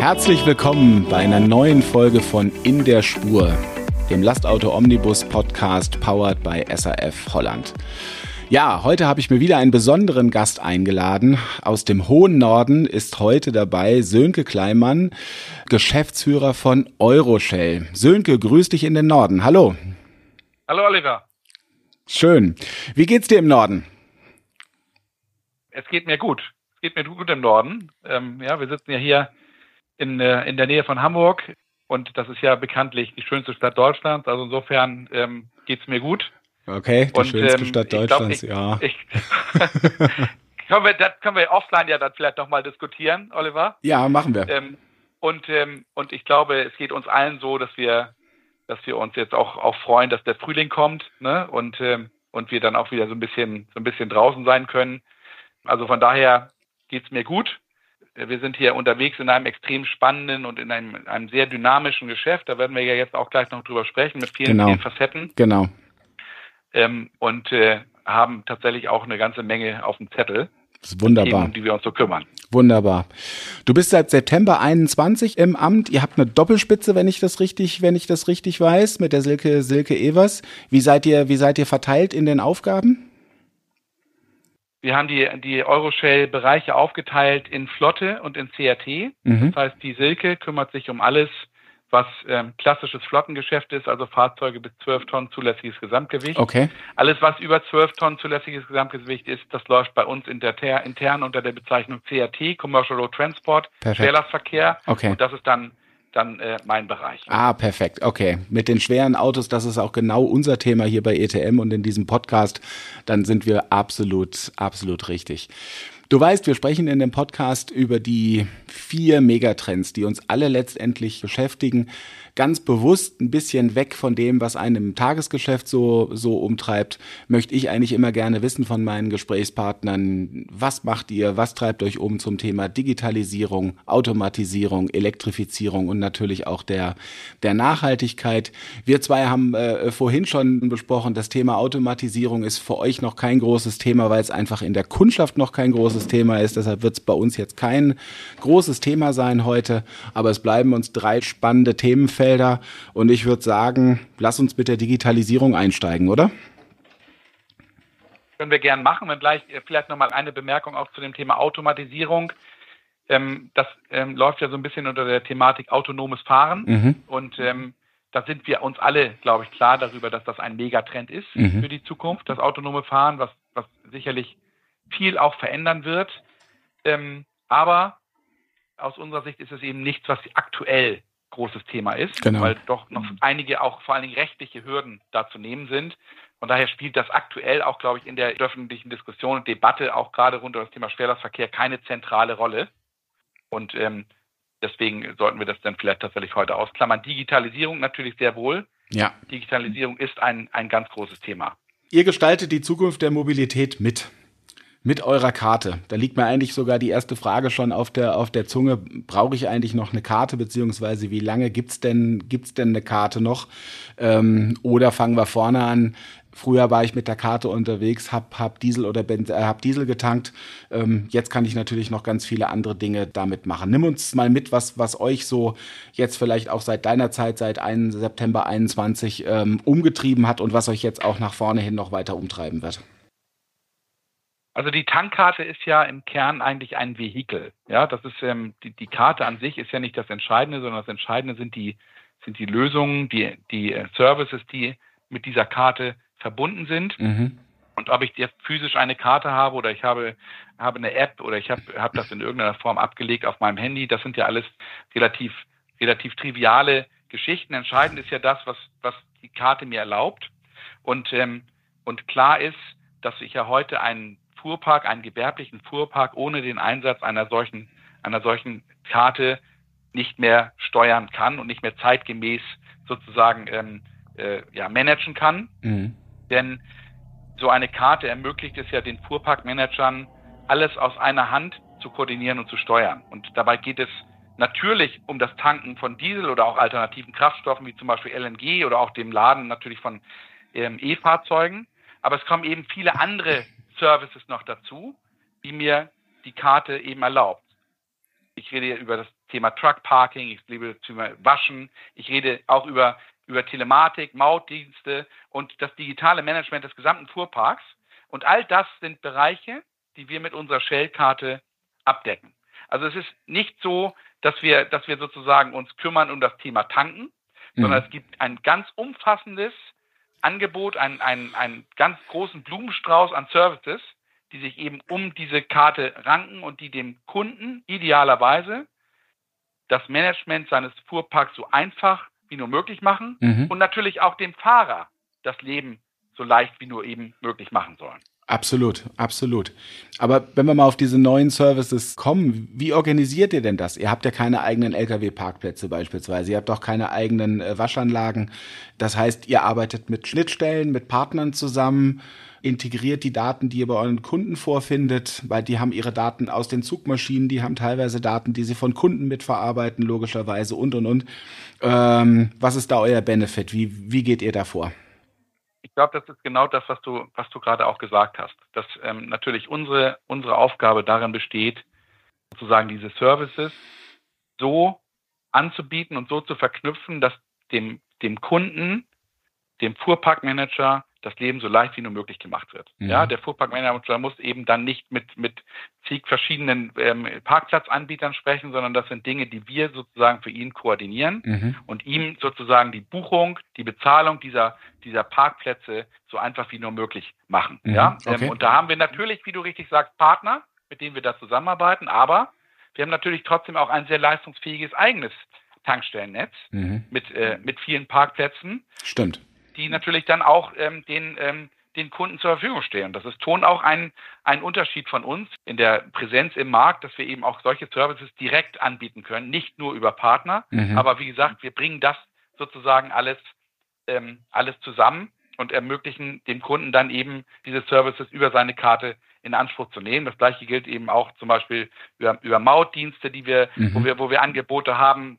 Herzlich willkommen bei einer neuen Folge von In der Spur, dem Lastauto Omnibus Podcast powered by SAF Holland. Ja, heute habe ich mir wieder einen besonderen Gast eingeladen. Aus dem hohen Norden ist heute dabei Sönke Kleimann, Geschäftsführer von Euroshell. Sönke, grüß dich in den Norden. Hallo. Hallo Oliver. Schön. Wie geht's dir im Norden? Es geht mir gut. Es geht mir gut im Norden. Ähm, ja, wir sitzen ja hier in, äh, in der Nähe von Hamburg und das ist ja bekanentlich die schönste Stadt Deutschlands. Also insofern ähm, geht's mir gut. Okay, die und, schönste ähm, Stadt Deutschlands, glaub, ich, ja. Ich, können wir, das können wir offline ja dann vielleicht nochmal diskutieren, Oliver. Ja, machen wir. Ähm, und, ähm, und ich glaube, es geht uns allen so, dass wir, dass wir uns jetzt auch, auch freuen, dass der Frühling kommt, ne? Und, ähm, und wir dann auch wieder so ein bisschen, so ein bisschen draußen sein können. Also von daher geht's mir gut. Wir sind hier unterwegs in einem extrem spannenden und in einem, einem sehr dynamischen Geschäft. Da werden wir ja jetzt auch gleich noch drüber sprechen mit vielen, genau. vielen Facetten. Genau ähm, und äh, haben tatsächlich auch eine ganze Menge auf dem Zettel. Das ist wunderbar. Themen, um die wir uns so kümmern. Wunderbar. Du bist seit September 21 im Amt. Ihr habt eine Doppelspitze, wenn ich das richtig, wenn ich das richtig weiß, mit der Silke, Silke Evers. Wie seid ihr, wie seid ihr verteilt in den Aufgaben? Wir haben die, die Euroshell-Bereiche aufgeteilt in Flotte und in CRT. Mhm. Das heißt, die Silke kümmert sich um alles, was ähm, klassisches Flottengeschäft ist, also Fahrzeuge bis 12 Tonnen zulässiges Gesamtgewicht. Okay. Alles, was über 12 Tonnen zulässiges Gesamtgewicht ist, das läuft bei uns inter, intern unter der Bezeichnung CRT, Commercial Road Transport, Schwerlastverkehr. Okay. Und das ist dann dann äh, mein Bereich. Ah, perfekt. Okay. Mit den schweren Autos, das ist auch genau unser Thema hier bei ETM und in diesem Podcast. Dann sind wir absolut, absolut richtig. Du weißt, wir sprechen in dem Podcast über die vier Megatrends, die uns alle letztendlich beschäftigen ganz bewusst ein bisschen weg von dem, was einem im Tagesgeschäft so, so umtreibt, möchte ich eigentlich immer gerne wissen von meinen Gesprächspartnern, was macht ihr, was treibt euch um zum Thema Digitalisierung, Automatisierung, Elektrifizierung und natürlich auch der, der Nachhaltigkeit. Wir zwei haben äh, vorhin schon besprochen, das Thema Automatisierung ist für euch noch kein großes Thema, weil es einfach in der Kundschaft noch kein großes Thema ist. Deshalb wird es bei uns jetzt kein großes Thema sein heute, aber es bleiben uns drei spannende Themenfelder Themenfelder. Und ich würde sagen, lass uns mit der Digitalisierung einsteigen, oder? Können wir gern machen. Und gleich äh, vielleicht nochmal eine Bemerkung auch zu dem Thema Automatisierung. Ähm, das ähm, läuft ja so ein bisschen unter der Thematik autonomes Fahren. Mhm. Und ähm, da sind wir uns alle, glaube ich, klar darüber, dass das ein Megatrend ist mhm. für die Zukunft, das autonome Fahren, was, was sicherlich viel auch verändern wird. Ähm, aber aus unserer Sicht ist es eben nichts, was aktuell großes Thema ist, genau. weil doch noch einige auch vor allen Dingen rechtliche Hürden da zu nehmen sind. Von daher spielt das aktuell auch, glaube ich, in der öffentlichen Diskussion und Debatte auch gerade rund um das Thema Schwerlastverkehr keine zentrale Rolle. Und ähm, deswegen sollten wir das dann vielleicht tatsächlich heute ausklammern. Digitalisierung natürlich sehr wohl. Ja. Digitalisierung ist ein, ein ganz großes Thema. Ihr gestaltet die Zukunft der Mobilität mit mit eurer Karte. Da liegt mir eigentlich sogar die erste Frage schon auf der, auf der Zunge. Brauche ich eigentlich noch eine Karte, beziehungsweise wie lange gibt's denn, gibt's denn eine Karte noch? Ähm, oder fangen wir vorne an. Früher war ich mit der Karte unterwegs, hab, hab Diesel oder Benz, äh, hab Diesel getankt. Ähm, jetzt kann ich natürlich noch ganz viele andere Dinge damit machen. Nimm uns mal mit, was, was euch so jetzt vielleicht auch seit deiner Zeit, seit 1. September 21 ähm, umgetrieben hat und was euch jetzt auch nach vorne hin noch weiter umtreiben wird. Also die Tankkarte ist ja im Kern eigentlich ein Vehikel. Ja, das ist ähm, die, die Karte an sich ist ja nicht das Entscheidende, sondern das Entscheidende sind die sind die Lösungen, die die äh, Services, die mit dieser Karte verbunden sind. Mhm. Und ob ich jetzt physisch eine Karte habe oder ich habe habe eine App oder ich habe habe das in irgendeiner Form abgelegt auf meinem Handy, das sind ja alles relativ relativ triviale Geschichten. Entscheidend ist ja das, was was die Karte mir erlaubt. Und ähm, und klar ist, dass ich ja heute einen Fuhrpark, einen gewerblichen Fuhrpark ohne den Einsatz einer solchen, einer solchen Karte nicht mehr steuern kann und nicht mehr zeitgemäß sozusagen ähm, äh, ja, managen kann. Mhm. Denn so eine Karte ermöglicht es ja den Fuhrparkmanagern, alles aus einer Hand zu koordinieren und zu steuern. Und dabei geht es natürlich um das Tanken von Diesel oder auch alternativen Kraftstoffen wie zum Beispiel LNG oder auch dem Laden natürlich von ähm, E-Fahrzeugen. Aber es kommen eben viele andere Services noch dazu, die mir die Karte eben erlaubt. Ich rede über das Thema Truck Parking, ich rede über das Thema Waschen, ich rede auch über, über Telematik, Mautdienste und das digitale Management des gesamten Fuhrparks. Und all das sind Bereiche, die wir mit unserer Shell-Karte abdecken. Also es ist nicht so, dass wir, dass wir sozusagen uns kümmern um das Thema Tanken, mhm. sondern es gibt ein ganz umfassendes Angebot, einen, einen, einen ganz großen Blumenstrauß an Services, die sich eben um diese Karte ranken und die dem Kunden idealerweise das Management seines Fuhrparks so einfach wie nur möglich machen mhm. und natürlich auch dem Fahrer das Leben so leicht wie nur eben möglich machen sollen. Absolut, absolut. Aber wenn wir mal auf diese neuen Services kommen, wie organisiert ihr denn das? Ihr habt ja keine eigenen Lkw-Parkplätze beispielsweise, ihr habt auch keine eigenen äh, Waschanlagen. Das heißt, ihr arbeitet mit Schnittstellen, mit Partnern zusammen, integriert die Daten, die ihr bei euren Kunden vorfindet, weil die haben ihre Daten aus den Zugmaschinen, die haben teilweise Daten, die sie von Kunden mitverarbeiten, logischerweise und und und. Ähm, was ist da euer Benefit? Wie, wie geht ihr da vor? Ich glaube, das ist genau das, was du, was du gerade auch gesagt hast. Dass ähm, natürlich unsere, unsere Aufgabe darin besteht, sozusagen diese Services so anzubieten und so zu verknüpfen, dass dem, dem Kunden, dem Fuhrparkmanager das Leben so leicht wie nur möglich gemacht wird. Mhm. Ja, der Fuhrparkmanager muss eben dann nicht mit, mit zig verschiedenen ähm, Parkplatzanbietern sprechen, sondern das sind Dinge, die wir sozusagen für ihn koordinieren mhm. und ihm sozusagen die Buchung, die Bezahlung dieser, dieser Parkplätze so einfach wie nur möglich machen. Mhm. Ja, ähm, okay. und da haben wir natürlich, wie du richtig sagst, Partner, mit denen wir da zusammenarbeiten, aber wir haben natürlich trotzdem auch ein sehr leistungsfähiges eigenes Tankstellennetz mhm. mit, äh, mit vielen Parkplätzen. Stimmt die natürlich dann auch ähm, den, ähm, den Kunden zur Verfügung stehen. Das ist schon auch ein, ein Unterschied von uns in der Präsenz im Markt, dass wir eben auch solche Services direkt anbieten können, nicht nur über Partner. Mhm. Aber wie gesagt, wir bringen das sozusagen alles, ähm, alles zusammen und ermöglichen dem Kunden dann eben diese Services über seine Karte in Anspruch zu nehmen. Das gleiche gilt eben auch zum Beispiel über, über Mautdienste, die wir, mhm. wo wir, wo wir Angebote haben,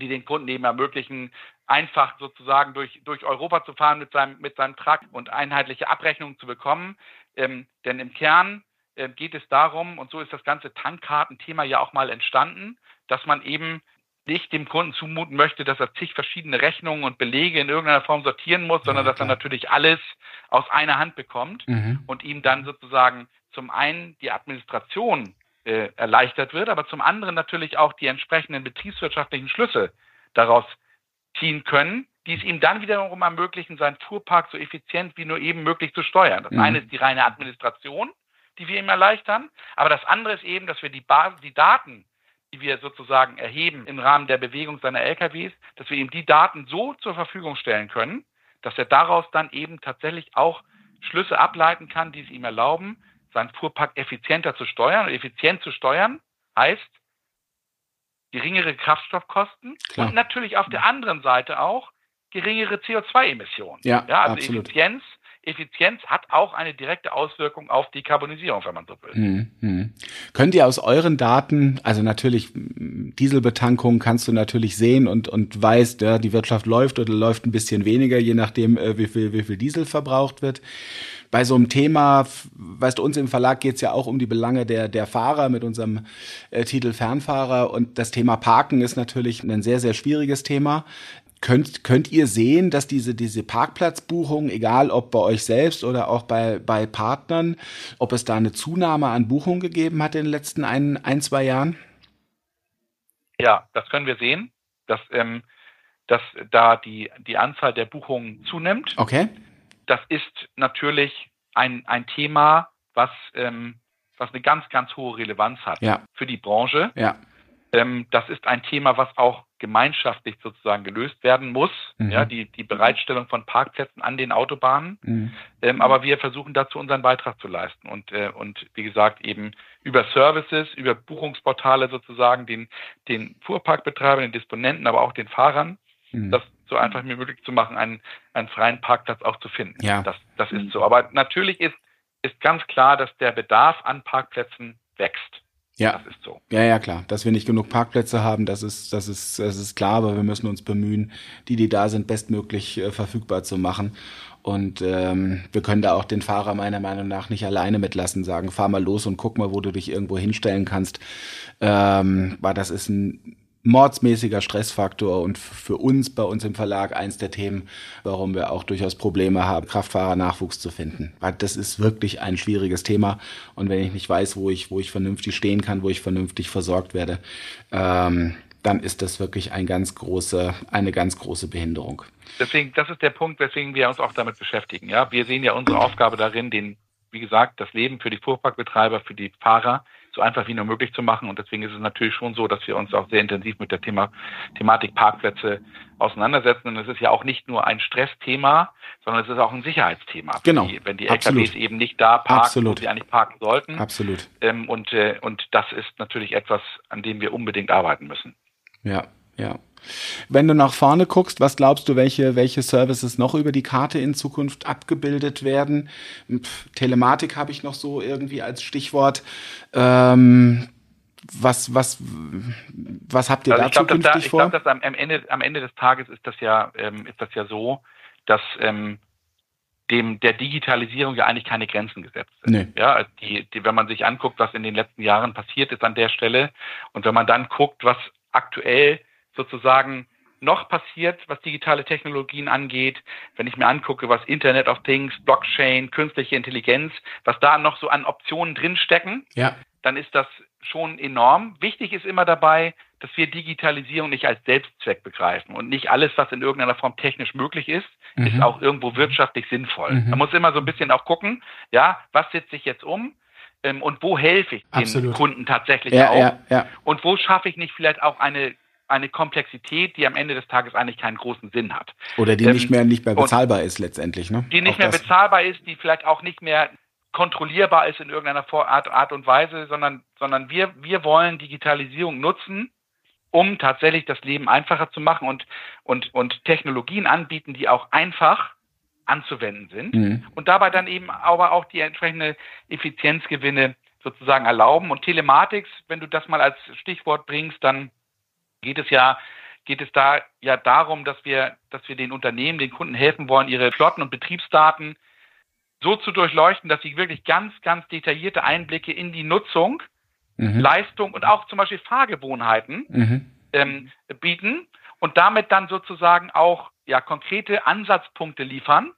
die den Kunden eben ermöglichen, einfach sozusagen durch, durch Europa zu fahren mit seinem, mit seinem Truck und einheitliche Abrechnungen zu bekommen. Ähm, denn im Kern äh, geht es darum, und so ist das ganze Tankkartenthema ja auch mal entstanden, dass man eben nicht dem Kunden zumuten möchte, dass er zig verschiedene Rechnungen und Belege in irgendeiner Form sortieren muss, sondern ja, dass er natürlich alles aus einer Hand bekommt mhm. und ihm dann sozusagen zum einen die Administration äh, erleichtert wird, aber zum anderen natürlich auch die entsprechenden betriebswirtschaftlichen Schlüsse daraus ziehen können, die es ihm dann wiederum ermöglichen, seinen Fuhrpark so effizient wie nur eben möglich zu steuern. Das mhm. eine ist die reine Administration, die wir ihm erleichtern, aber das andere ist eben, dass wir die, Basis, die Daten, die wir sozusagen erheben im Rahmen der Bewegung seiner LKWs, dass wir ihm die Daten so zur Verfügung stellen können, dass er daraus dann eben tatsächlich auch Schlüsse ableiten kann, die es ihm erlauben, seinen Fuhrpark effizienter zu steuern. Und effizient zu steuern heißt, geringere Kraftstoffkosten Klar. und natürlich auf der anderen Seite auch geringere CO2-Emissionen. Ja, ja, also absolut. Effizienz Effizienz hat auch eine direkte Auswirkung auf die Karbonisierung, wenn man so will. Hm, hm. Könnt ihr aus euren Daten, also natürlich Dieselbetankung kannst du natürlich sehen und, und weißt, ja, die Wirtschaft läuft oder läuft ein bisschen weniger, je nachdem, äh, wie viel, wie viel Diesel verbraucht wird bei so einem Thema, weißt du, uns im Verlag geht es ja auch um die Belange der, der Fahrer mit unserem äh, Titel Fernfahrer und das Thema Parken ist natürlich ein sehr, sehr schwieriges Thema. Könnt, könnt ihr sehen, dass diese, diese Parkplatzbuchung, egal ob bei euch selbst oder auch bei, bei Partnern, ob es da eine Zunahme an Buchungen gegeben hat in den letzten ein, ein zwei Jahren? Ja, das können wir sehen, dass, ähm, dass da die, die Anzahl der Buchungen zunimmt. Okay das ist natürlich ein, ein Thema, was, ähm, was eine ganz, ganz hohe Relevanz hat ja. für die Branche. Ja. Ähm, das ist ein Thema, was auch gemeinschaftlich sozusagen gelöst werden muss, mhm. ja, die, die Bereitstellung von Parkplätzen an den Autobahnen. Mhm. Ähm, aber wir versuchen dazu unseren Beitrag zu leisten und, äh, und wie gesagt eben über Services, über Buchungsportale sozusagen den, den Fuhrparkbetreibern, den Disponenten, aber auch den Fahrern, mhm. das so einfach wie möglich zu machen, einen, einen freien Parkplatz auch zu finden. Ja. Das, das ist so. Aber natürlich ist, ist ganz klar, dass der Bedarf an Parkplätzen wächst. Ja. Das ist so. Ja, ja, klar. Dass wir nicht genug Parkplätze haben, das ist, das ist, das ist klar, aber wir müssen uns bemühen, die, die da sind, bestmöglich äh, verfügbar zu machen. Und ähm, wir können da auch den Fahrer meiner Meinung nach nicht alleine mitlassen, sagen, fahr mal los und guck mal, wo du dich irgendwo hinstellen kannst. Ähm, weil das ist ein mordsmäßiger Stressfaktor und für uns bei uns im Verlag eins der Themen, warum wir auch durchaus Probleme haben, Kraftfahrernachwuchs zu finden. Weil das ist wirklich ein schwieriges Thema und wenn ich nicht weiß, wo ich, wo ich vernünftig stehen kann, wo ich vernünftig versorgt werde, ähm, dann ist das wirklich ein ganz große, eine ganz große Behinderung. Deswegen, das ist der Punkt, weswegen wir uns auch damit beschäftigen. Ja, wir sehen ja unsere Aufgabe darin, den, wie gesagt, das Leben für die Fuhrparkbetreiber, für die Fahrer so einfach wie nur möglich zu machen. Und deswegen ist es natürlich schon so, dass wir uns auch sehr intensiv mit der Thema, Thematik Parkplätze auseinandersetzen. Und es ist ja auch nicht nur ein Stressthema, sondern es ist auch ein Sicherheitsthema. Genau. Die, wenn die Absolut. LKWs eben nicht da parken, Absolut. wo sie eigentlich parken sollten. Absolut. Ähm, und, äh, und das ist natürlich etwas, an dem wir unbedingt arbeiten müssen. Ja, ja. Wenn du nach vorne guckst, was glaubst du, welche, welche Services noch über die Karte in Zukunft abgebildet werden? Pff, Telematik habe ich noch so irgendwie als Stichwort. Ähm, was, was, was habt ihr also da zukünftig da, ich vor? Ich glaube, dass am, am, Ende, am Ende des Tages ist das ja, ähm, ist das ja so, dass ähm, dem der Digitalisierung ja eigentlich keine Grenzen gesetzt sind. Nee. Ja, die, die, wenn man sich anguckt, was in den letzten Jahren passiert ist an der Stelle und wenn man dann guckt, was aktuell sozusagen noch passiert, was digitale Technologien angeht, wenn ich mir angucke, was Internet of Things, Blockchain, künstliche Intelligenz, was da noch so an Optionen drinstecken, ja. dann ist das schon enorm. Wichtig ist immer dabei, dass wir Digitalisierung nicht als Selbstzweck begreifen und nicht alles, was in irgendeiner Form technisch möglich ist, mhm. ist auch irgendwo wirtschaftlich sinnvoll. Mhm. Man muss immer so ein bisschen auch gucken, ja, was setzt sich jetzt um? Ähm, und wo helfe ich den Absolut. Kunden tatsächlich ja, auch? Ja, ja. Und wo schaffe ich nicht vielleicht auch eine eine Komplexität, die am Ende des Tages eigentlich keinen großen Sinn hat. Oder die ähm, nicht mehr nicht mehr bezahlbar ist letztendlich, ne? Die nicht auch mehr das. bezahlbar ist, die vielleicht auch nicht mehr kontrollierbar ist in irgendeiner Art, Art und Weise, sondern, sondern wir, wir wollen Digitalisierung nutzen, um tatsächlich das Leben einfacher zu machen und, und, und Technologien anbieten, die auch einfach anzuwenden sind mhm. und dabei dann eben aber auch die entsprechende Effizienzgewinne sozusagen erlauben. Und Telematics, wenn du das mal als Stichwort bringst, dann geht es ja geht es da ja darum, dass wir, dass wir den Unternehmen, den Kunden helfen wollen, ihre Flotten und Betriebsdaten so zu durchleuchten, dass sie wirklich ganz, ganz detaillierte Einblicke in die Nutzung, mhm. Leistung und auch zum Beispiel Fahrgewohnheiten mhm. ähm, bieten und damit dann sozusagen auch ja konkrete Ansatzpunkte liefern,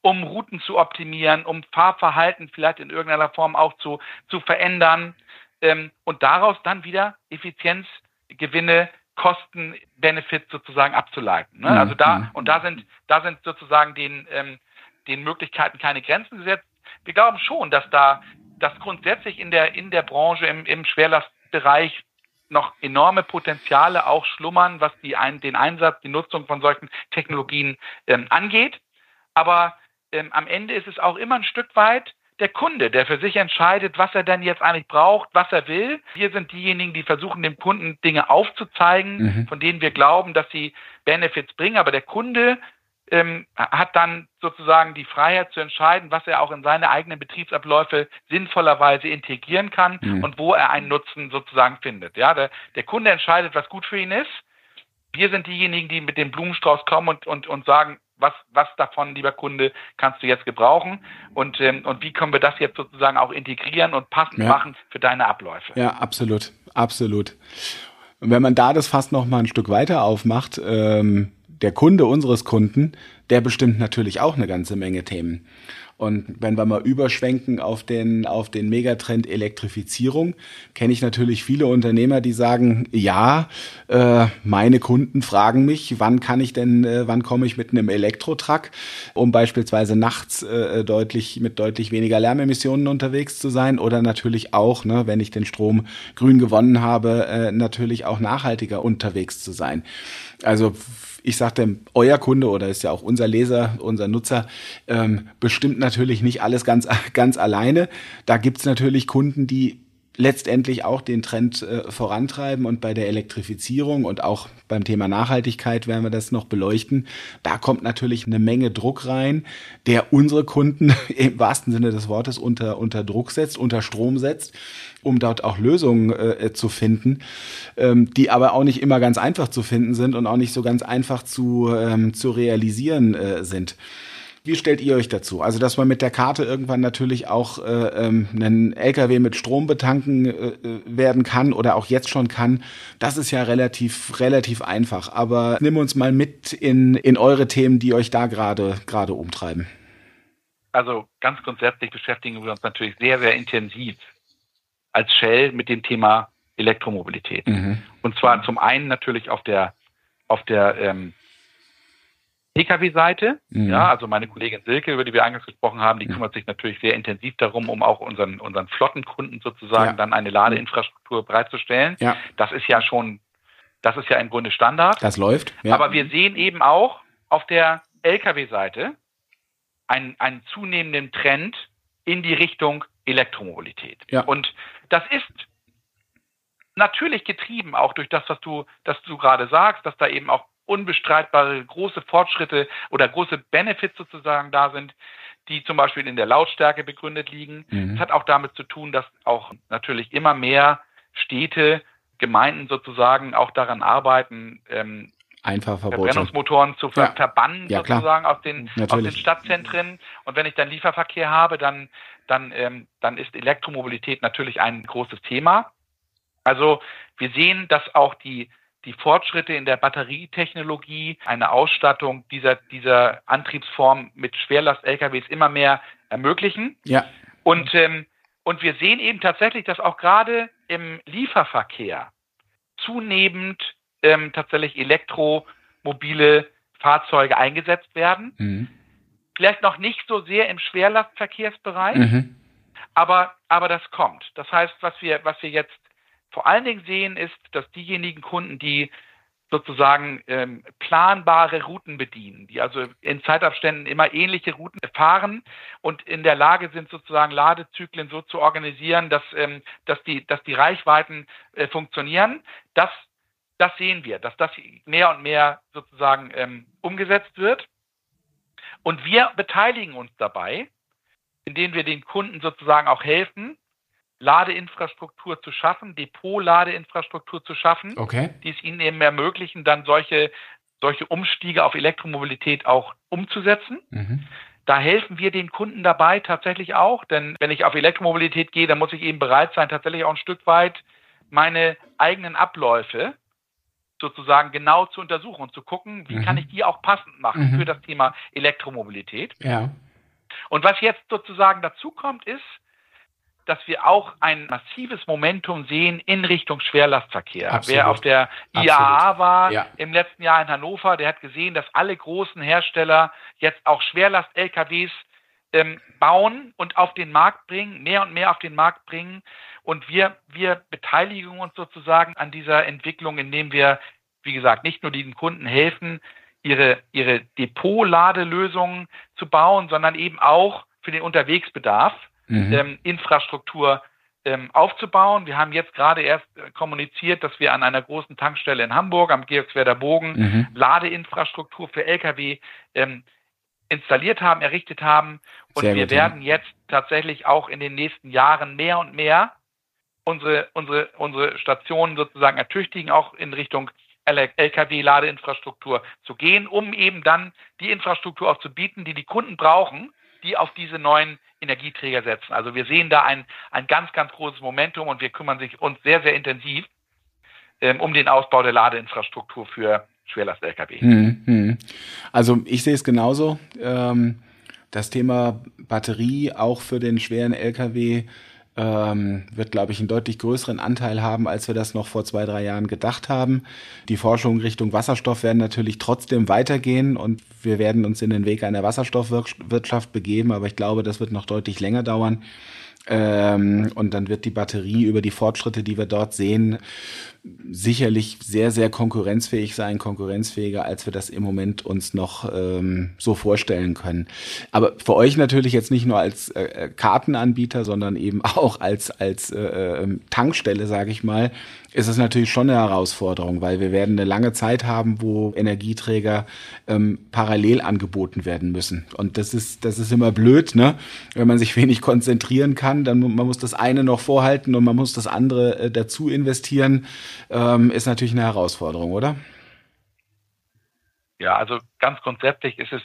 um Routen zu optimieren, um Fahrverhalten vielleicht in irgendeiner Form auch zu, zu verändern ähm, und daraus dann wieder Effizienzgewinne Kosten, Benefits sozusagen abzuleiten. Ne? Mhm. Also da, mhm. und da sind, da sind sozusagen den, ähm, den Möglichkeiten keine Grenzen gesetzt. Wir glauben schon, dass da, dass grundsätzlich in der, in der Branche im, im Schwerlastbereich noch enorme Potenziale auch schlummern, was die ein, den Einsatz, die Nutzung von solchen Technologien ähm, angeht. Aber ähm, am Ende ist es auch immer ein Stück weit der Kunde, der für sich entscheidet, was er denn jetzt eigentlich braucht, was er will. Wir sind diejenigen, die versuchen, dem Kunden Dinge aufzuzeigen, mhm. von denen wir glauben, dass sie Benefits bringen. Aber der Kunde ähm, hat dann sozusagen die Freiheit zu entscheiden, was er auch in seine eigenen Betriebsabläufe sinnvollerweise integrieren kann mhm. und wo er einen Nutzen sozusagen findet. Ja, der, der Kunde entscheidet, was gut für ihn ist. Wir sind diejenigen, die mit dem Blumenstrauß kommen und, und, und sagen, was, was davon, lieber Kunde, kannst du jetzt gebrauchen und, ähm, und wie können wir das jetzt sozusagen auch integrieren und passend ja. machen für deine Abläufe. Ja, absolut, absolut. Und wenn man da das fast noch mal ein Stück weiter aufmacht, ähm, der Kunde unseres Kunden, der bestimmt natürlich auch eine ganze Menge Themen. Und wenn wir mal überschwenken auf den, auf den Megatrend Elektrifizierung, kenne ich natürlich viele Unternehmer, die sagen, ja, äh, meine Kunden fragen mich, wann kann ich denn, äh, wann komme ich mit einem Elektrotruck, um beispielsweise nachts äh, deutlich, mit deutlich weniger Lärmemissionen unterwegs zu sein oder natürlich auch, ne, wenn ich den Strom grün gewonnen habe, äh, natürlich auch nachhaltiger unterwegs zu sein. Also ich sagte, euer Kunde oder ist ja auch unser Leser, unser Nutzer, ähm, bestimmt natürlich nicht alles ganz, ganz alleine. Da gibt's natürlich Kunden, die letztendlich auch den Trend äh, vorantreiben und bei der Elektrifizierung und auch beim Thema Nachhaltigkeit werden wir das noch beleuchten. Da kommt natürlich eine Menge Druck rein, der unsere Kunden im wahrsten Sinne des Wortes unter, unter Druck setzt, unter Strom setzt, um dort auch Lösungen äh, zu finden, ähm, die aber auch nicht immer ganz einfach zu finden sind und auch nicht so ganz einfach zu, ähm, zu realisieren äh, sind. Wie stellt ihr euch dazu? Also, dass man mit der Karte irgendwann natürlich auch äh, ähm, einen LKW mit Strom betanken äh, äh, werden kann oder auch jetzt schon kann, das ist ja relativ, relativ einfach. Aber nimm uns mal mit in, in eure Themen, die euch da gerade, gerade umtreiben. Also, ganz grundsätzlich beschäftigen wir uns natürlich sehr, sehr intensiv als Shell mit dem Thema Elektromobilität. Mhm. Und zwar zum einen natürlich auf der, auf der ähm, Pkw-Seite. Mhm. Ja, also meine Kollegin Silke, über die wir eingangs gesprochen haben, die mhm. kümmert sich natürlich sehr intensiv darum, um auch unseren, unseren Flottenkunden sozusagen ja. dann eine Ladeinfrastruktur bereitzustellen. Ja. Das ist ja schon, das ist ja im Grunde Standard. Das läuft. Ja. Aber wir sehen eben auch auf der Lkw-Seite einen, einen zunehmenden Trend in die Richtung Elektromobilität. Ja. Und das ist natürlich getrieben auch durch das, was du, das du gerade sagst, dass da eben auch unbestreitbare große Fortschritte oder große Benefits sozusagen da sind, die zum Beispiel in der Lautstärke begründet liegen. Mhm. Das hat auch damit zu tun, dass auch natürlich immer mehr Städte, Gemeinden sozusagen auch daran arbeiten, ähm, Einfach Verbrennungsmotoren zu ver ja. verbannen ja, sozusagen aus den, aus den Stadtzentren. Und wenn ich dann Lieferverkehr habe, dann, dann, ähm, dann ist Elektromobilität natürlich ein großes Thema. Also wir sehen, dass auch die die Fortschritte in der Batterietechnologie, eine Ausstattung dieser, dieser Antriebsform mit Schwerlast-LKWs immer mehr ermöglichen. Ja. Und, ähm, und wir sehen eben tatsächlich, dass auch gerade im Lieferverkehr zunehmend ähm, tatsächlich elektromobile Fahrzeuge eingesetzt werden. Mhm. Vielleicht noch nicht so sehr im Schwerlastverkehrsbereich, mhm. aber, aber das kommt. Das heißt, was wir, was wir jetzt vor allen Dingen sehen, ist, dass diejenigen Kunden, die sozusagen ähm, planbare Routen bedienen, die also in Zeitabständen immer ähnliche Routen fahren und in der Lage sind, sozusagen Ladezyklen so zu organisieren, dass, ähm, dass, die, dass die Reichweiten äh, funktionieren. Das, das sehen wir, dass das mehr und mehr sozusagen ähm, umgesetzt wird. Und wir beteiligen uns dabei, indem wir den Kunden sozusagen auch helfen, Ladeinfrastruktur zu schaffen, Depot-Ladeinfrastruktur zu schaffen, okay. die es ihnen eben ermöglichen, dann solche, solche Umstiege auf Elektromobilität auch umzusetzen. Mhm. Da helfen wir den Kunden dabei tatsächlich auch, denn wenn ich auf Elektromobilität gehe, dann muss ich eben bereit sein, tatsächlich auch ein Stück weit meine eigenen Abläufe sozusagen genau zu untersuchen und zu gucken, wie mhm. kann ich die auch passend machen mhm. für das Thema Elektromobilität. Ja. Und was jetzt sozusagen dazu kommt, ist, dass wir auch ein massives Momentum sehen in Richtung Schwerlastverkehr. Absolut. Wer auf der IAA Absolut. war ja. im letzten Jahr in Hannover, der hat gesehen, dass alle großen Hersteller jetzt auch Schwerlast-LKWs ähm, bauen und auf den Markt bringen, mehr und mehr auf den Markt bringen. Und wir, wir beteiligen uns sozusagen an dieser Entwicklung, indem wir, wie gesagt, nicht nur den Kunden helfen, ihre, ihre Depot-Ladelösungen zu bauen, sondern eben auch für den Unterwegsbedarf mhm. ähm, Infrastruktur ähm, aufzubauen. Wir haben jetzt gerade erst äh, kommuniziert, dass wir an einer großen Tankstelle in Hamburg am Georgswerder Bogen mhm. Ladeinfrastruktur für Lkw ähm, installiert haben, errichtet haben. Und Sehr wir gut, werden ja. jetzt tatsächlich auch in den nächsten Jahren mehr und mehr unsere, unsere, unsere Stationen sozusagen ertüchtigen, auch in Richtung Lkw-Ladeinfrastruktur zu gehen, um eben dann die Infrastruktur auch zu bieten, die die Kunden brauchen, die auf diese neuen Energieträger setzen. Also wir sehen da ein, ein ganz, ganz großes Momentum und wir kümmern sich uns sehr, sehr intensiv ähm, um den Ausbau der Ladeinfrastruktur für Schwerlast-Lkw. Hm, hm. Also ich sehe es genauso. Ähm, das Thema Batterie auch für den schweren Lkw ähm, wird, glaube ich, einen deutlich größeren Anteil haben, als wir das noch vor zwei, drei Jahren gedacht haben. Die Forschungen Richtung Wasserstoff werden natürlich trotzdem weitergehen und wir werden uns in den Weg einer Wasserstoffwirtschaft begeben, aber ich glaube, das wird noch deutlich länger dauern. Ähm, und dann wird die Batterie über die Fortschritte, die wir dort sehen, sicherlich sehr, sehr konkurrenzfähig sein, konkurrenzfähiger, als wir das im Moment uns noch ähm, so vorstellen können. Aber für euch natürlich jetzt nicht nur als äh, Kartenanbieter, sondern eben auch als, als äh, ähm, Tankstelle, sage ich mal, ist es natürlich schon eine Herausforderung, weil wir werden eine lange Zeit haben, wo Energieträger ähm, parallel angeboten werden müssen. Und das ist, das ist immer blöd, ne? Wenn man sich wenig konzentrieren kann, dann man muss das eine noch vorhalten und man muss das andere äh, dazu investieren ähm, ist natürlich eine Herausforderung, oder? Ja, also ganz grundsätzlich ist es,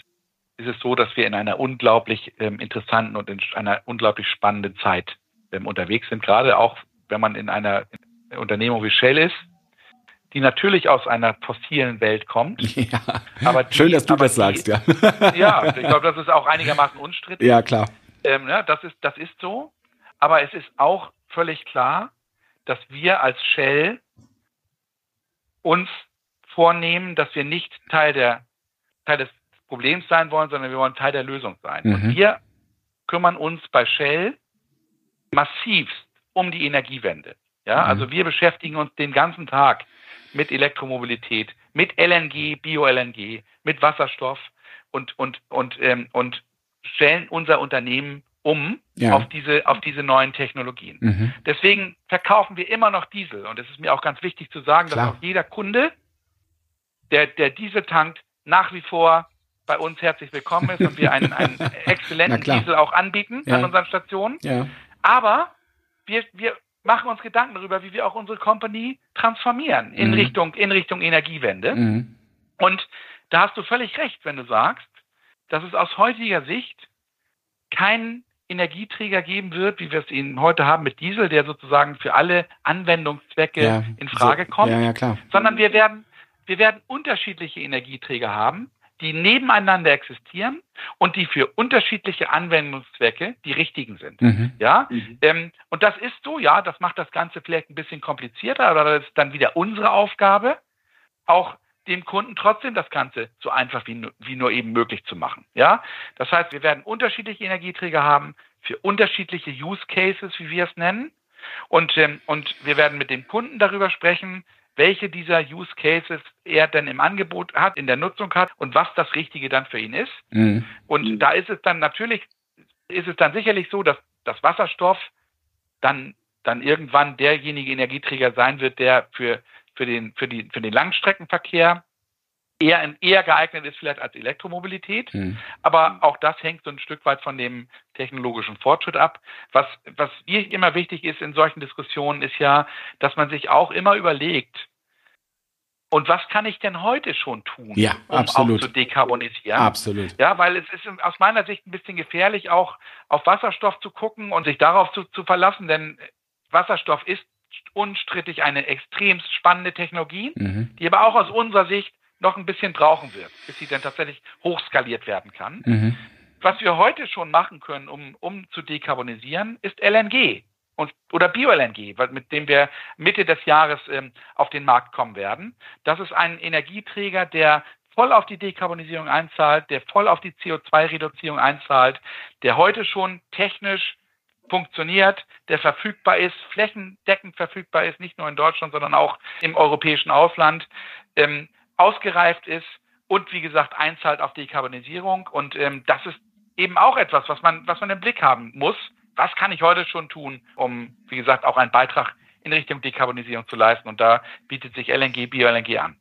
ist es so, dass wir in einer unglaublich ähm, interessanten und in einer unglaublich spannenden Zeit ähm, unterwegs sind, gerade auch wenn man in einer Unternehmung wie Shell ist, die natürlich aus einer fossilen Welt kommt. Ja, aber die, schön, dass du das die, sagst, ja. Ja, ich glaube, das ist auch einigermaßen unstrittig. Ja, klar. Ähm, ja, das, ist, das ist so. Aber es ist auch völlig klar, dass wir als Shell uns vornehmen, dass wir nicht Teil, der, Teil des Problems sein wollen, sondern wir wollen Teil der Lösung sein. Mhm. Und wir kümmern uns bei Shell massivst um die Energiewende. Ja, mhm. also wir beschäftigen uns den ganzen Tag mit Elektromobilität, mit LNG, Bio-LNG, mit Wasserstoff und, und, und, ähm, und stellen unser Unternehmen um ja. auf, diese, auf diese neuen Technologien. Mhm. Deswegen verkaufen wir immer noch Diesel. Und es ist mir auch ganz wichtig zu sagen, Klar. dass auch jeder Kunde, der, der Diesel tankt, nach wie vor bei uns herzlich willkommen ist und wir einen, einen exzellenten Diesel auch anbieten ja. an unseren Stationen. Ja. Aber wir, wir machen uns Gedanken darüber, wie wir auch unsere Company transformieren in, mhm. Richtung, in Richtung Energiewende. Mhm. Und da hast du völlig recht, wenn du sagst, dass es aus heutiger Sicht kein Energieträger geben wird, wie wir es ihn heute haben mit Diesel, der sozusagen für alle Anwendungszwecke ja, in Frage so, kommt, ja, ja, sondern wir werden, wir werden unterschiedliche Energieträger haben, die nebeneinander existieren und die für unterschiedliche Anwendungszwecke die richtigen sind. Mhm. Ja, mhm. Ähm, und das ist so, ja, das macht das Ganze vielleicht ein bisschen komplizierter, aber das ist dann wieder unsere Aufgabe, auch dem Kunden trotzdem das Ganze so einfach wie, wie nur eben möglich zu machen. Ja, das heißt, wir werden unterschiedliche Energieträger haben für unterschiedliche Use Cases, wie wir es nennen. Und, ähm, und wir werden mit dem Kunden darüber sprechen, welche dieser Use Cases er denn im Angebot hat, in der Nutzung hat und was das Richtige dann für ihn ist. Mhm. Und da ist es dann natürlich, ist es dann sicherlich so, dass das Wasserstoff dann, dann irgendwann derjenige Energieträger sein wird, der für für den, für die, für den Langstreckenverkehr eher, eher geeignet ist vielleicht als Elektromobilität. Mhm. Aber auch das hängt so ein Stück weit von dem technologischen Fortschritt ab. Was, was mir immer wichtig ist in solchen Diskussionen, ist ja, dass man sich auch immer überlegt, und was kann ich denn heute schon tun, ja, um absolut. auch zu dekarbonisieren? Absolut. Ja, weil es ist aus meiner Sicht ein bisschen gefährlich, auch auf Wasserstoff zu gucken und sich darauf zu, zu verlassen, denn Wasserstoff ist unstrittig eine extrem spannende Technologie, mhm. die aber auch aus unserer Sicht noch ein bisschen brauchen wird, bis sie dann tatsächlich hochskaliert werden kann. Mhm. Was wir heute schon machen können, um, um zu dekarbonisieren, ist LNG und, oder Bio-LNG, mit dem wir Mitte des Jahres ähm, auf den Markt kommen werden. Das ist ein Energieträger, der voll auf die Dekarbonisierung einzahlt, der voll auf die CO2-Reduzierung einzahlt, der heute schon technisch funktioniert, der verfügbar ist, flächendeckend verfügbar ist, nicht nur in Deutschland, sondern auch im europäischen Ausland, ähm, ausgereift ist und wie gesagt einzahlt auf Dekarbonisierung. Und ähm, das ist eben auch etwas, was man, was man im Blick haben muss. Was kann ich heute schon tun, um, wie gesagt, auch einen Beitrag in Richtung Dekarbonisierung zu leisten? Und da bietet sich LNG, Bio-LNG an.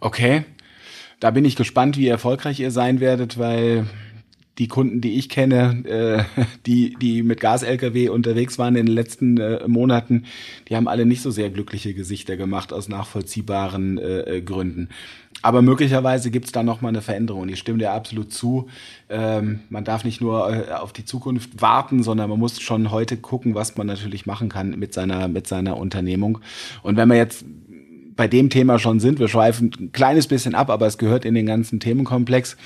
Okay. Da bin ich gespannt, wie erfolgreich ihr sein werdet, weil die Kunden, die ich kenne, äh, die, die mit Gas-Lkw unterwegs waren in den letzten äh, Monaten, die haben alle nicht so sehr glückliche Gesichter gemacht aus nachvollziehbaren äh, äh Gründen. Aber möglicherweise gibt's da noch mal eine Veränderung. Ich stimme dir absolut zu. Ähm, man darf nicht nur äh, auf die Zukunft warten, sondern man muss schon heute gucken, was man natürlich machen kann mit seiner, mit seiner Unternehmung. Und wenn wir jetzt bei dem Thema schon sind, wir schweifen ein kleines bisschen ab, aber es gehört in den ganzen Themenkomplex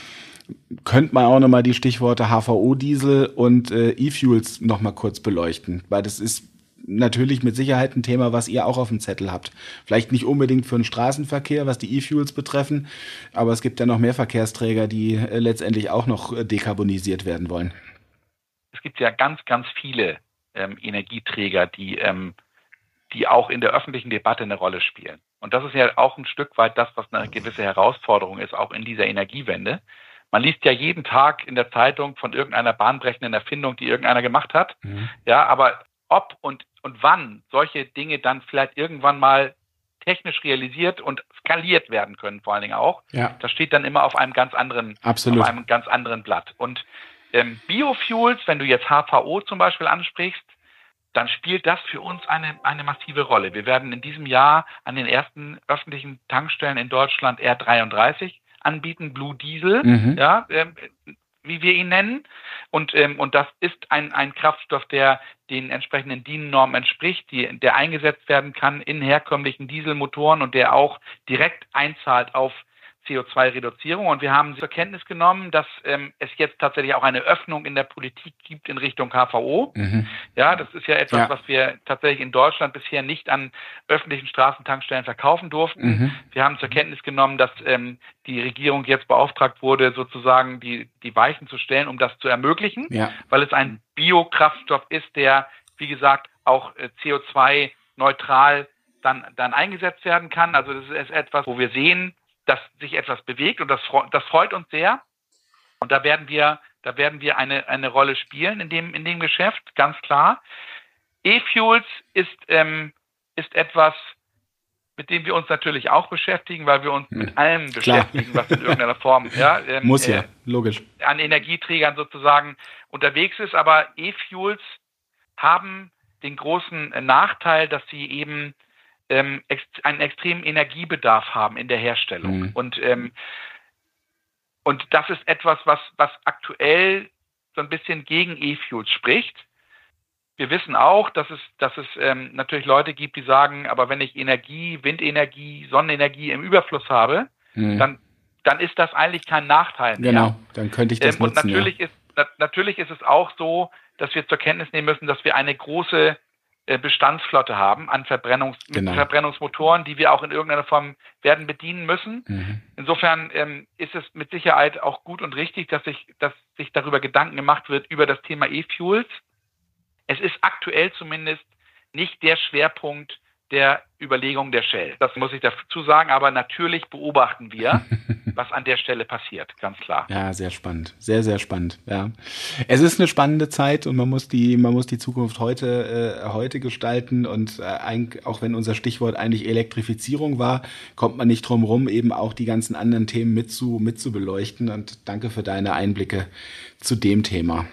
könnte man auch nochmal die Stichworte HVO-Diesel und äh, E-Fuels nochmal kurz beleuchten, weil das ist natürlich mit Sicherheit ein Thema, was ihr auch auf dem Zettel habt. Vielleicht nicht unbedingt für den Straßenverkehr, was die E-Fuels betreffen, aber es gibt ja noch mehr Verkehrsträger, die äh, letztendlich auch noch äh, dekarbonisiert werden wollen. Es gibt ja ganz, ganz viele ähm, Energieträger, die, ähm, die auch in der öffentlichen Debatte eine Rolle spielen. Und das ist ja auch ein Stück weit das, was eine gewisse Herausforderung ist, auch in dieser Energiewende. Man liest ja jeden Tag in der Zeitung von irgendeiner bahnbrechenden Erfindung, die irgendeiner gemacht hat. Mhm. Ja, aber ob und, und wann solche Dinge dann vielleicht irgendwann mal technisch realisiert und skaliert werden können, vor allen Dingen auch. Ja. Das steht dann immer auf einem ganz anderen, Absolut. auf einem ganz anderen Blatt. Und ähm, Biofuels, wenn du jetzt HVO zum Beispiel ansprichst, dann spielt das für uns eine, eine massive Rolle. Wir werden in diesem Jahr an den ersten öffentlichen Tankstellen in Deutschland R33 anbieten, Blue Diesel, mhm. ja, ähm, wie wir ihn nennen. Und, ähm, und das ist ein, ein Kraftstoff, der den entsprechenden DIN-Normen entspricht, die, der eingesetzt werden kann in herkömmlichen Dieselmotoren und der auch direkt einzahlt auf CO2-Reduzierung. Und wir haben zur Kenntnis genommen, dass ähm, es jetzt tatsächlich auch eine Öffnung in der Politik gibt in Richtung KVO. Mhm. Ja, das ist ja etwas, ja. was wir tatsächlich in Deutschland bisher nicht an öffentlichen Straßentankstellen verkaufen durften. Mhm. Wir haben zur Kenntnis genommen, dass ähm, die Regierung jetzt beauftragt wurde, sozusagen die, die Weichen zu stellen, um das zu ermöglichen, ja. weil es ein Biokraftstoff ist, der, wie gesagt, auch äh, CO2 neutral dann, dann eingesetzt werden kann. Also das ist etwas, wo wir sehen, dass sich etwas bewegt und das, das freut uns sehr. Und da werden wir, da werden wir eine, eine Rolle spielen in dem, in dem Geschäft, ganz klar. E-Fuels ist, ähm, ist etwas, mit dem wir uns natürlich auch beschäftigen, weil wir uns mit hm. allem Klar. beschäftigen, was in irgendeiner Form ja, ähm, muss ja, äh, logisch an Energieträgern sozusagen unterwegs ist. Aber E-Fuels haben den großen Nachteil, dass sie eben ähm, ex einen extremen Energiebedarf haben in der Herstellung. Mhm. Und, ähm, und das ist etwas, was, was aktuell so ein bisschen gegen E-Fuels spricht. Wir wissen auch, dass es, dass es ähm, natürlich Leute gibt, die sagen, aber wenn ich Energie, Windenergie, Sonnenenergie im Überfluss habe, mhm. dann, dann ist das eigentlich kein Nachteil mehr. Genau, dann könnte ich das ähm, nutzen. Und natürlich, ja. ist, na, natürlich ist es auch so, dass wir zur Kenntnis nehmen müssen, dass wir eine große Bestandsflotte haben an Verbrennungs genau. Verbrennungsmotoren, die wir auch in irgendeiner Form werden bedienen müssen. Mhm. Insofern ähm, ist es mit Sicherheit auch gut und richtig, dass sich, dass sich darüber Gedanken gemacht wird über das Thema E-Fuels. Es ist aktuell zumindest nicht der Schwerpunkt der Überlegung der Shell. Das muss ich dazu sagen, aber natürlich beobachten wir, was an der Stelle passiert, ganz klar. Ja, sehr spannend, sehr sehr spannend. Ja, es ist eine spannende Zeit und man muss die man muss die Zukunft heute äh, heute gestalten und äh, auch wenn unser Stichwort eigentlich Elektrifizierung war, kommt man nicht drum rum, eben auch die ganzen anderen Themen mit zu mit zu beleuchten und danke für deine Einblicke zu dem Thema.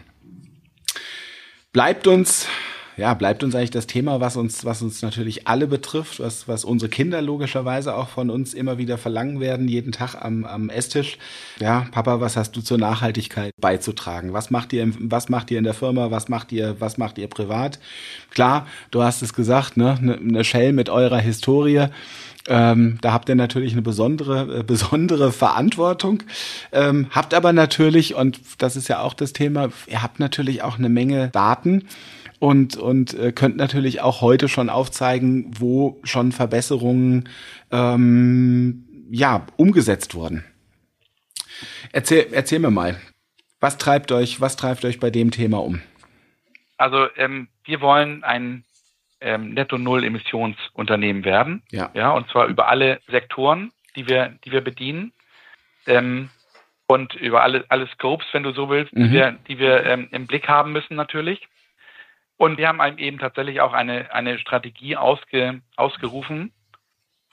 Bleibt uns ja, bleibt uns eigentlich das Thema, was uns, was uns natürlich alle betrifft, was, was unsere Kinder logischerweise auch von uns immer wieder verlangen werden, jeden Tag am, am Esstisch. Ja, Papa, was hast du zur Nachhaltigkeit beizutragen? Was macht ihr, was macht ihr in der Firma? Was macht ihr, was macht ihr privat? Klar, du hast es gesagt, ne, eine ne Shell mit eurer Historie. Ähm, da habt ihr natürlich eine besondere, äh, besondere Verantwortung. Ähm, habt aber natürlich, und das ist ja auch das Thema, ihr habt natürlich auch eine Menge Daten und, und äh, könnt natürlich auch heute schon aufzeigen, wo schon Verbesserungen ähm, ja, umgesetzt wurden. Erzähl, erzähl mir mal, was treibt euch, was treibt euch bei dem Thema um? Also ähm, wir wollen ein ähm, Netto-Null-Emissionsunternehmen werden. Ja. ja. Und zwar über alle Sektoren, die wir, die wir bedienen. Ähm, und über alle, alle Scopes, wenn du so willst, mhm. die wir, die wir ähm, im Blick haben müssen natürlich. Und wir haben eben tatsächlich auch eine, eine Strategie ausge, ausgerufen,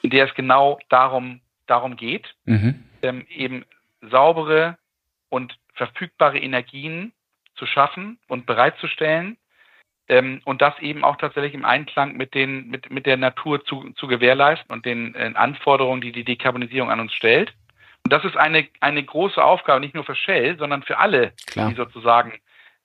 in der es genau darum, darum geht, mhm. ähm, eben saubere und verfügbare Energien zu schaffen und bereitzustellen ähm, und das eben auch tatsächlich im Einklang mit, den, mit, mit der Natur zu, zu gewährleisten und den äh, Anforderungen, die die Dekarbonisierung an uns stellt. Und das ist eine, eine große Aufgabe, nicht nur für Shell, sondern für alle, Klar. die sozusagen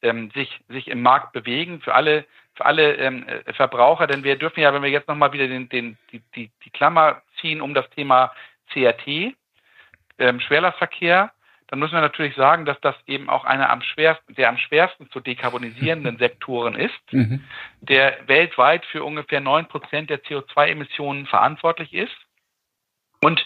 ähm, sich, sich im Markt bewegen, für alle, für alle ähm, äh, Verbraucher. Denn wir dürfen ja, wenn wir jetzt nochmal wieder den, den, die, die, die Klammer ziehen um das Thema CRT, ähm, Schwerlastverkehr, dann müssen wir natürlich sagen, dass das eben auch einer am schwersten, der am schwersten zu dekarbonisierenden Sektoren ist, mhm. der weltweit für ungefähr neun Prozent der CO2-Emissionen verantwortlich ist und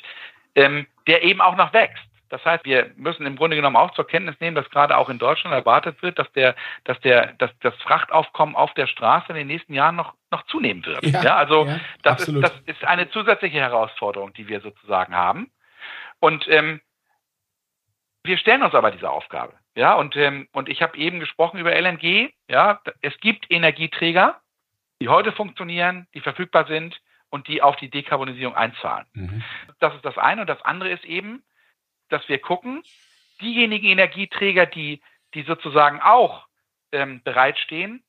ähm, der eben auch noch wächst. Das heißt, wir müssen im Grunde genommen auch zur Kenntnis nehmen, dass gerade auch in Deutschland erwartet wird, dass der, dass der, dass das Frachtaufkommen auf der Straße in den nächsten Jahren noch, noch zunehmen wird. Ja, ja also ja, das, ist, das ist eine zusätzliche Herausforderung, die wir sozusagen haben. Und ähm, wir stellen uns aber diese Aufgabe. Ja, und, ähm, und ich habe eben gesprochen über LNG. Ja, es gibt Energieträger, die heute funktionieren, die verfügbar sind und die auf die Dekarbonisierung einzahlen. Mhm. Das ist das eine. Und das andere ist eben, dass wir gucken, diejenigen Energieträger, die, die sozusagen auch ähm, bereitstehen,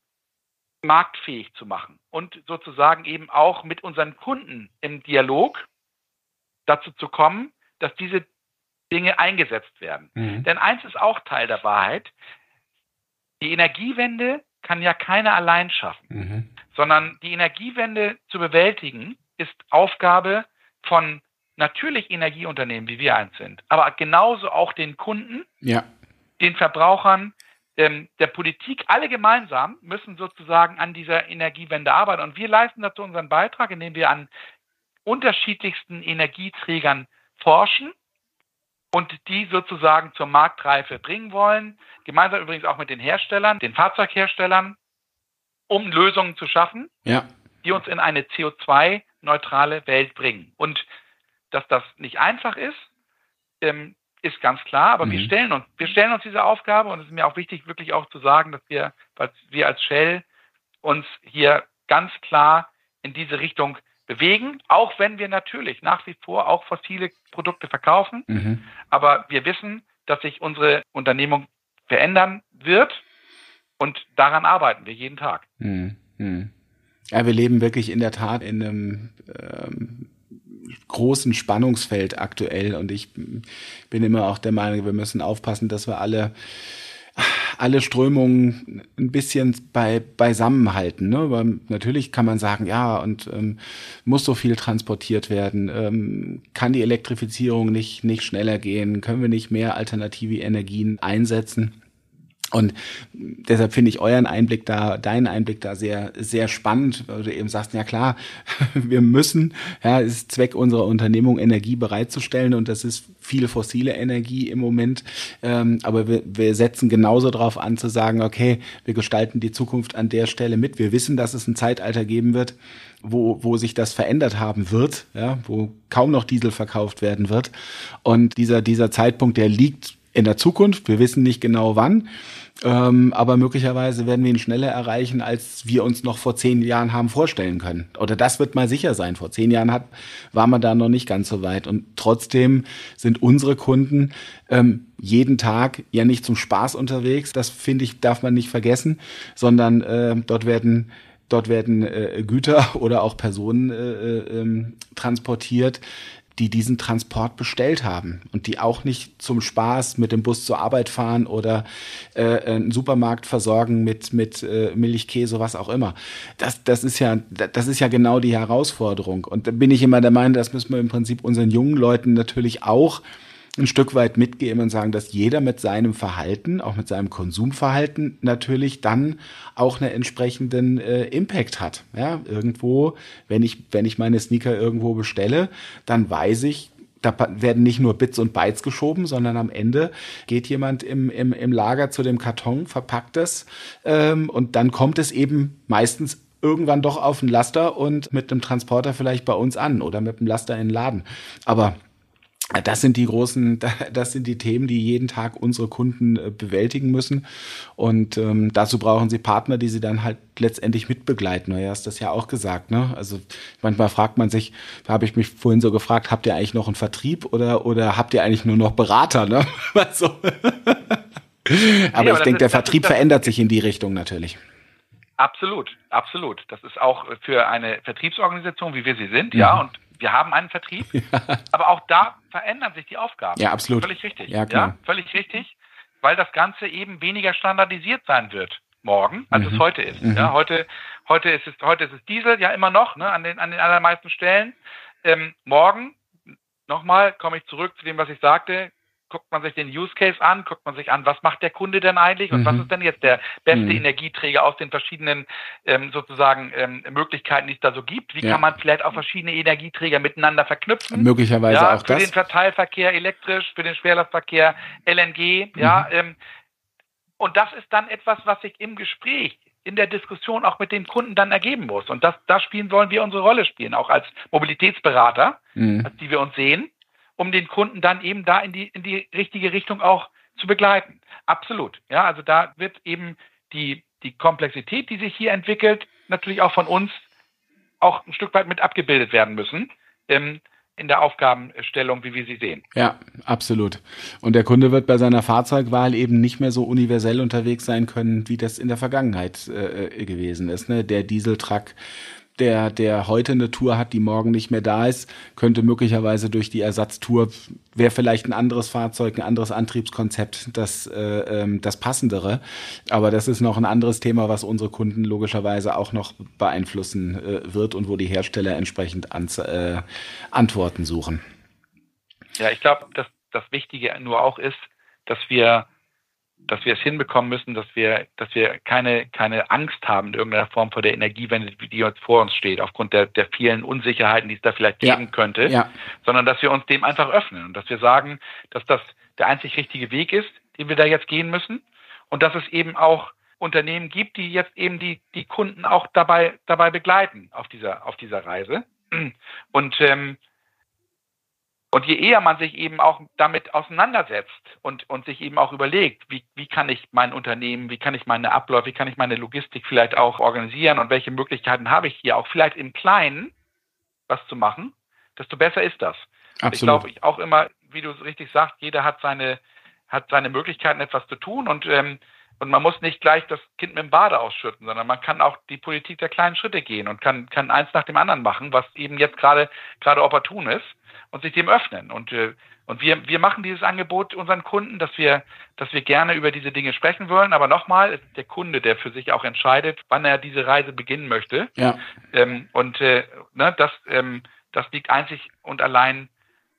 marktfähig zu machen und sozusagen eben auch mit unseren Kunden im Dialog dazu zu kommen, dass diese Dinge eingesetzt werden. Mhm. Denn eins ist auch Teil der Wahrheit. Die Energiewende kann ja keiner allein schaffen, mhm. sondern die Energiewende zu bewältigen ist Aufgabe von natürlich Energieunternehmen, wie wir eins sind, aber genauso auch den Kunden, ja. den Verbrauchern, ähm, der Politik, alle gemeinsam müssen sozusagen an dieser Energiewende arbeiten. Und wir leisten dazu unseren Beitrag, indem wir an unterschiedlichsten Energieträgern forschen und die sozusagen zur Marktreife bringen wollen. Gemeinsam übrigens auch mit den Herstellern, den Fahrzeugherstellern, um Lösungen zu schaffen, ja. die uns in eine CO2-neutrale Welt bringen. Und dass das nicht einfach ist, ähm, ist ganz klar, aber mhm. wir stellen uns, wir stellen uns diese Aufgabe und es ist mir auch wichtig, wirklich auch zu sagen, dass wir, weil wir als Shell uns hier ganz klar in diese Richtung bewegen, auch wenn wir natürlich nach wie vor auch fossile Produkte verkaufen. Mhm. Aber wir wissen, dass sich unsere Unternehmung verändern wird und daran arbeiten wir jeden Tag. Mhm. mhm. Ja, wir leben wirklich in der Tat in einem ähm, großen Spannungsfeld aktuell und ich bin immer auch der Meinung, wir müssen aufpassen, dass wir alle alle Strömungen ein bisschen bei, beisammen halten. Ne? Weil natürlich kann man sagen, ja, und ähm, muss so viel transportiert werden, ähm, kann die Elektrifizierung nicht, nicht schneller gehen, können wir nicht mehr alternative Energien einsetzen. Und deshalb finde ich euren Einblick da, deinen Einblick da sehr, sehr spannend, weil du eben sagst, ja klar, wir müssen, ja, es ist Zweck unserer Unternehmung, Energie bereitzustellen und das ist viel fossile Energie im Moment. Ähm, aber wir, wir setzen genauso darauf an zu sagen, okay, wir gestalten die Zukunft an der Stelle mit. Wir wissen, dass es ein Zeitalter geben wird, wo, wo sich das verändert haben wird, ja, wo kaum noch Diesel verkauft werden wird. Und dieser, dieser Zeitpunkt, der liegt in der Zukunft. Wir wissen nicht genau wann. Ähm, aber möglicherweise werden wir ihn schneller erreichen, als wir uns noch vor zehn Jahren haben vorstellen können. Oder das wird mal sicher sein. Vor zehn Jahren hat, war man da noch nicht ganz so weit. Und trotzdem sind unsere Kunden ähm, jeden Tag ja nicht zum Spaß unterwegs. Das finde ich, darf man nicht vergessen, sondern äh, dort werden Dort werden äh, Güter oder auch Personen äh, äh, ähm, transportiert, die diesen Transport bestellt haben und die auch nicht zum Spaß mit dem Bus zur Arbeit fahren oder äh, einen Supermarkt versorgen mit mit äh, Milch, Käse, was auch immer. Das das ist ja das ist ja genau die Herausforderung und da bin ich immer der Meinung, das müssen wir im Prinzip unseren jungen Leuten natürlich auch ein Stück weit mitgeben und sagen, dass jeder mit seinem Verhalten, auch mit seinem Konsumverhalten natürlich dann auch einen entsprechenden äh, Impact hat. Ja, irgendwo, wenn ich, wenn ich meine Sneaker irgendwo bestelle, dann weiß ich, da werden nicht nur Bits und Bytes geschoben, sondern am Ende geht jemand im, im, im Lager zu dem Karton, verpackt es ähm, und dann kommt es eben meistens irgendwann doch auf den Laster und mit dem Transporter vielleicht bei uns an oder mit dem Laster in den Laden. Aber das sind die großen, das sind die Themen, die jeden Tag unsere Kunden äh, bewältigen müssen. Und ähm, dazu brauchen sie Partner, die sie dann halt letztendlich mitbegleiten. Du hast das ja auch gesagt, ne? Also manchmal fragt man sich, da habe ich mich vorhin so gefragt, habt ihr eigentlich noch einen Vertrieb oder oder habt ihr eigentlich nur noch Berater, ne? so. aber aber ich denke, der Vertrieb verändert sich in die Richtung natürlich. Absolut, absolut. Das ist auch für eine Vertriebsorganisation, wie wir sie sind, mhm. ja, und wir haben einen Vertrieb, ja. aber auch da verändern sich die Aufgaben. Ja, absolut. Völlig richtig. Ja, klar. Ja, völlig richtig, weil das Ganze eben weniger standardisiert sein wird morgen, als mhm. es heute ist. Mhm. Ja, heute, heute ist es, heute ist es Diesel, ja immer noch, ne, an den, an den allermeisten Stellen. Ähm, morgen, nochmal, komme ich zurück zu dem, was ich sagte, guckt man sich den Use Case an, guckt man sich an, was macht der Kunde denn eigentlich und mhm. was ist denn jetzt der beste mhm. Energieträger aus den verschiedenen ähm, sozusagen ähm, Möglichkeiten, die es da so gibt. Wie ja. kann man vielleicht auch verschiedene Energieträger miteinander verknüpfen? Möglicherweise ja, auch für das. Für den Verteilverkehr elektrisch, für den Schwerlastverkehr LNG, mhm. ja. Ähm, und das ist dann etwas, was sich im Gespräch in der Diskussion auch mit dem Kunden dann ergeben muss. Und das, da spielen wollen wir unsere Rolle spielen, auch als Mobilitätsberater, mhm. als die wir uns sehen, um den Kunden dann eben da in die, in die richtige Richtung auch zu begleiten. Absolut. Ja, also da wird eben die, die Komplexität, die sich hier entwickelt, natürlich auch von uns auch ein Stück weit mit abgebildet werden müssen. Ähm, in der Aufgabenstellung, wie wir sie sehen. Ja, absolut. Und der Kunde wird bei seiner Fahrzeugwahl eben nicht mehr so universell unterwegs sein können, wie das in der Vergangenheit äh, äh gewesen ist. Ne? Der Dieseltruck der, der heute eine Tour hat, die morgen nicht mehr da ist, könnte möglicherweise durch die Ersatztour, wäre vielleicht ein anderes Fahrzeug, ein anderes Antriebskonzept das, äh, ähm, das passendere. Aber das ist noch ein anderes Thema, was unsere Kunden logischerweise auch noch beeinflussen äh, wird und wo die Hersteller entsprechend an, äh, Antworten suchen. Ja, ich glaube, dass das Wichtige nur auch ist, dass wir dass wir es hinbekommen müssen, dass wir, dass wir keine, keine Angst haben in irgendeiner Form vor der Energiewende, die uns vor uns steht, aufgrund der, der vielen Unsicherheiten, die es da vielleicht geben ja. könnte, ja. sondern dass wir uns dem einfach öffnen und dass wir sagen, dass das der einzig richtige Weg ist, den wir da jetzt gehen müssen und dass es eben auch Unternehmen gibt, die jetzt eben die, die Kunden auch dabei, dabei begleiten auf dieser, auf dieser Reise. Und ähm, und je eher man sich eben auch damit auseinandersetzt und, und sich eben auch überlegt, wie, wie kann ich mein Unternehmen, wie kann ich meine Abläufe, wie kann ich meine Logistik vielleicht auch organisieren und welche Möglichkeiten habe ich hier auch vielleicht im Kleinen was zu machen, desto besser ist das. Absolut. Ich glaube, ich auch immer, wie du richtig sagst, jeder hat seine, hat seine Möglichkeiten, etwas zu tun und, ähm, und man muss nicht gleich das Kind mit dem Bade ausschütten, sondern man kann auch die Politik der kleinen Schritte gehen und kann, kann eins nach dem anderen machen, was eben jetzt gerade, gerade opportun ist und sich dem öffnen. Und, äh, und wir, wir machen dieses Angebot unseren Kunden, dass wir, dass wir gerne über diese Dinge sprechen wollen. Aber nochmal, es ist der Kunde, der für sich auch entscheidet, wann er diese Reise beginnen möchte. Ja. Ähm, und äh, ne, das, ähm, das liegt einzig und allein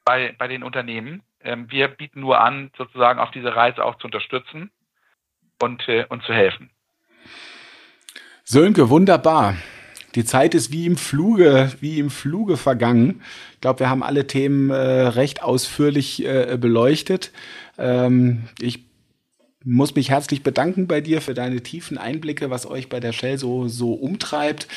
bei, bei den Unternehmen. Ähm, wir bieten nur an, sozusagen auf diese Reise auch zu unterstützen und, äh, und zu helfen. Sönke, wunderbar. Die Zeit ist wie im Fluge, wie im Fluge vergangen. Ich glaube, wir haben alle Themen äh, recht ausführlich äh, beleuchtet. Ähm, ich muss mich herzlich bedanken bei dir für deine tiefen Einblicke, was euch bei der Shell so, so umtreibt.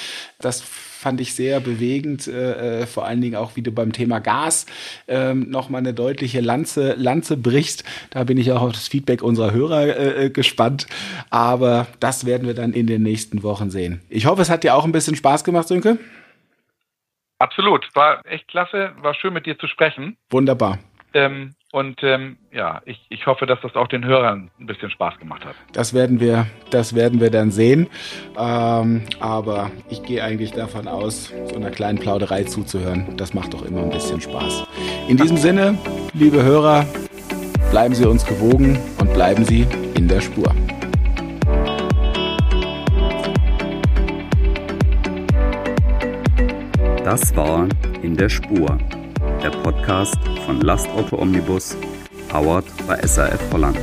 Das fand ich sehr bewegend, äh, äh vor allen Dingen auch, wie du beim Thema Gas ähm, nochmal eine deutliche Lanze, Lanze brichst. Da bin ich auch auf das Feedback unserer Hörer äh, äh, gespannt. Aber das werden wir dann in den nächsten Wochen sehen. Ich hoffe, es hat dir auch ein bisschen Spaß gemacht, Sönke. Absolut, war echt klasse, war schön mit dir zu sprechen. Wunderbar. Ähm, und ähm, ja, ich, ich hoffe, dass das auch den Hörern ein bisschen Spaß gemacht hat. Das werden wir, das werden wir dann sehen. Ähm, aber ich gehe eigentlich davon aus, so einer kleinen Plauderei zuzuhören, das macht doch immer ein bisschen Spaß. In diesem Sinne, liebe Hörer, bleiben Sie uns gewogen und bleiben Sie in der Spur. Das war in der Spur der Podcast von Lastauto Omnibus, powered bei SAF Holland.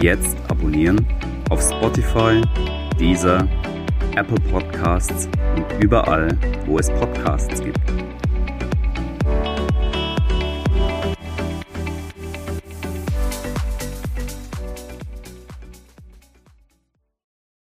Jetzt abonnieren auf Spotify, Deezer, Apple Podcasts und überall, wo es Podcasts gibt.